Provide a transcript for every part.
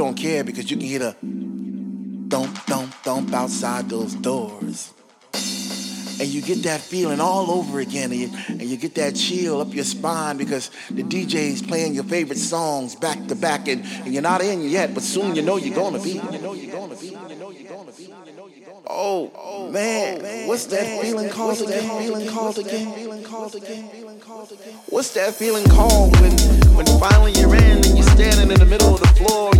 don't care because you can hear the thump, thump, thump outside those doors. And you get that feeling all over again, and you, and you get that chill up your spine because the DJ is playing your favorite songs back to back, and, and you're not in yet, but soon you know you're gonna be. Oh, oh man, man, what's that man, feeling called again? That feeling called again? Feeling called again? What's that feeling called when, when finally you're in and you're standing in the middle of the floor?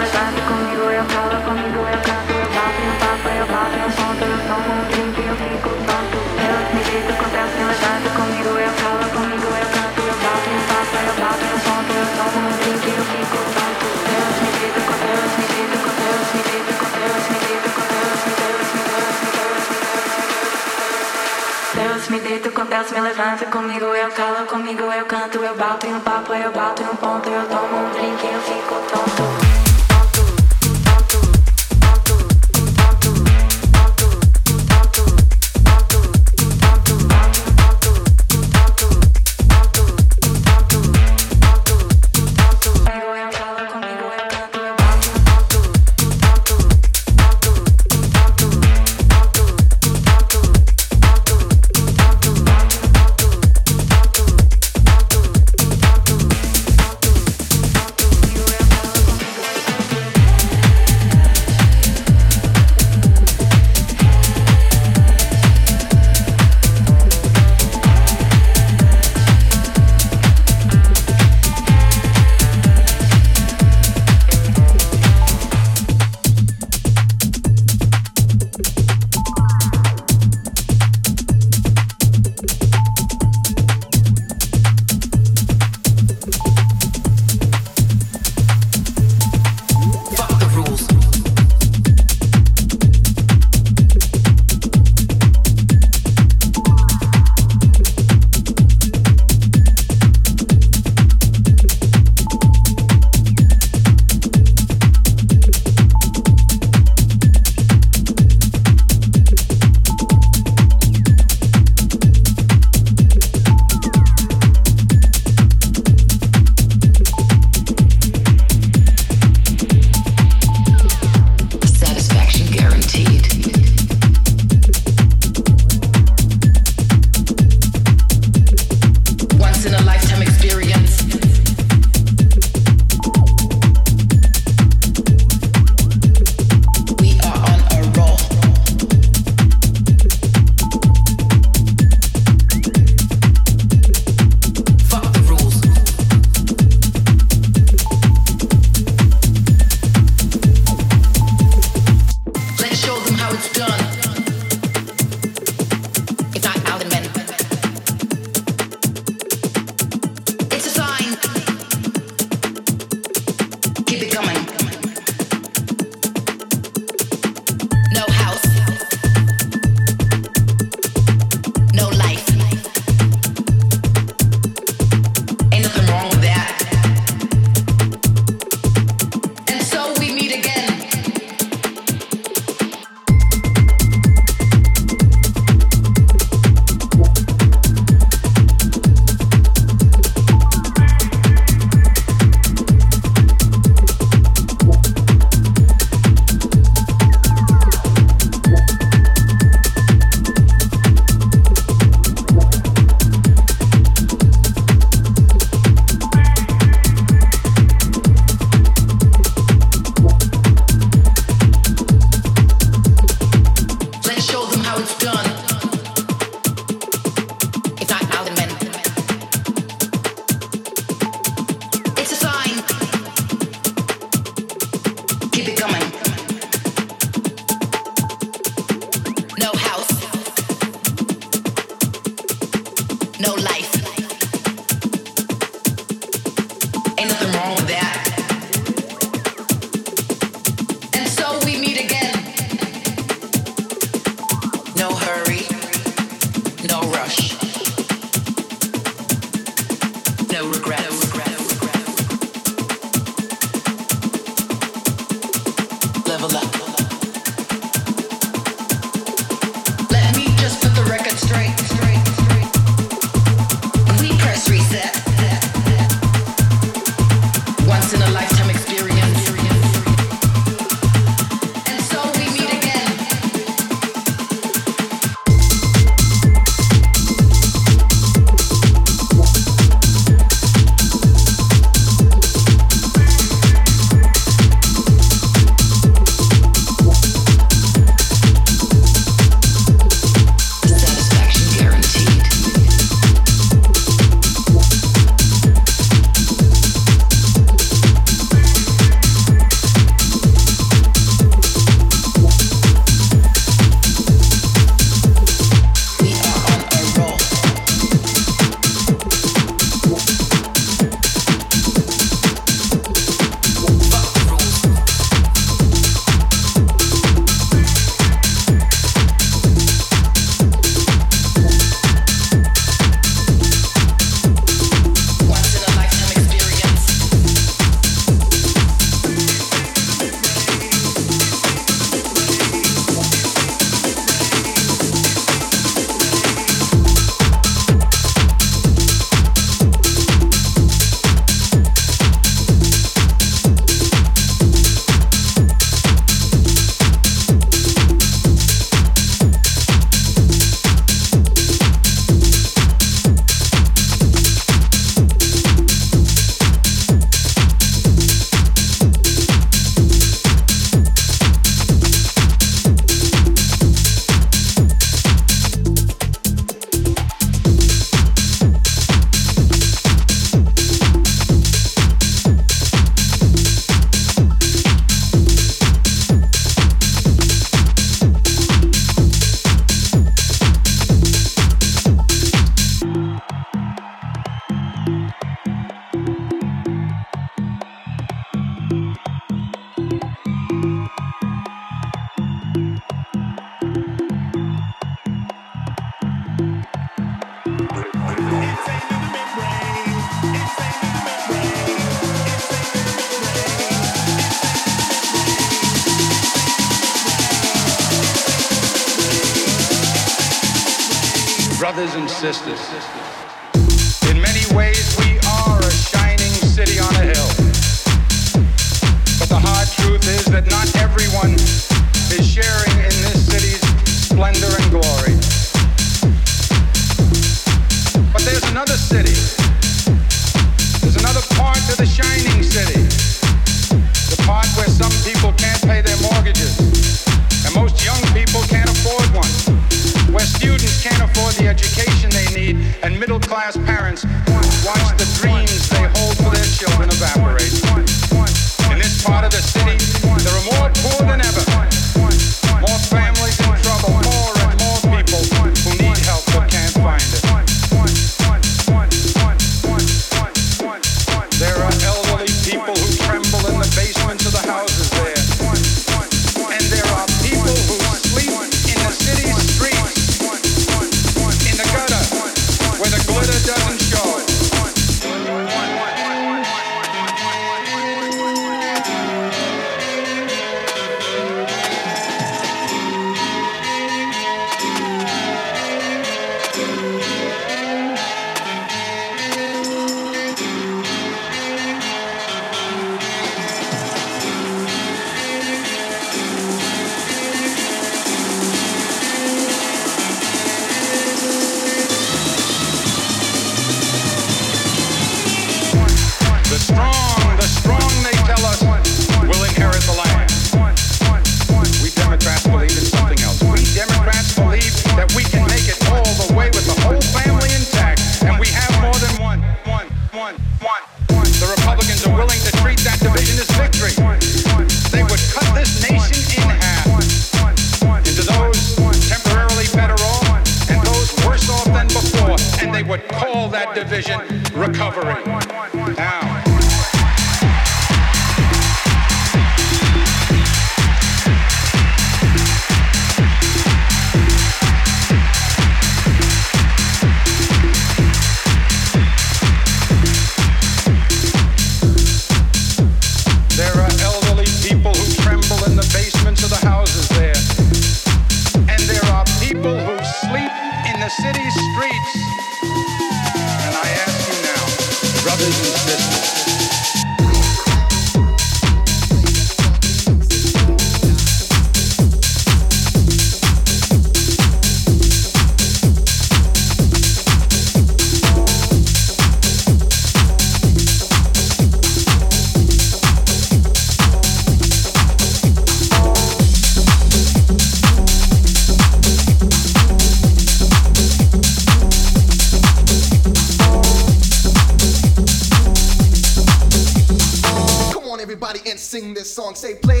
Say, play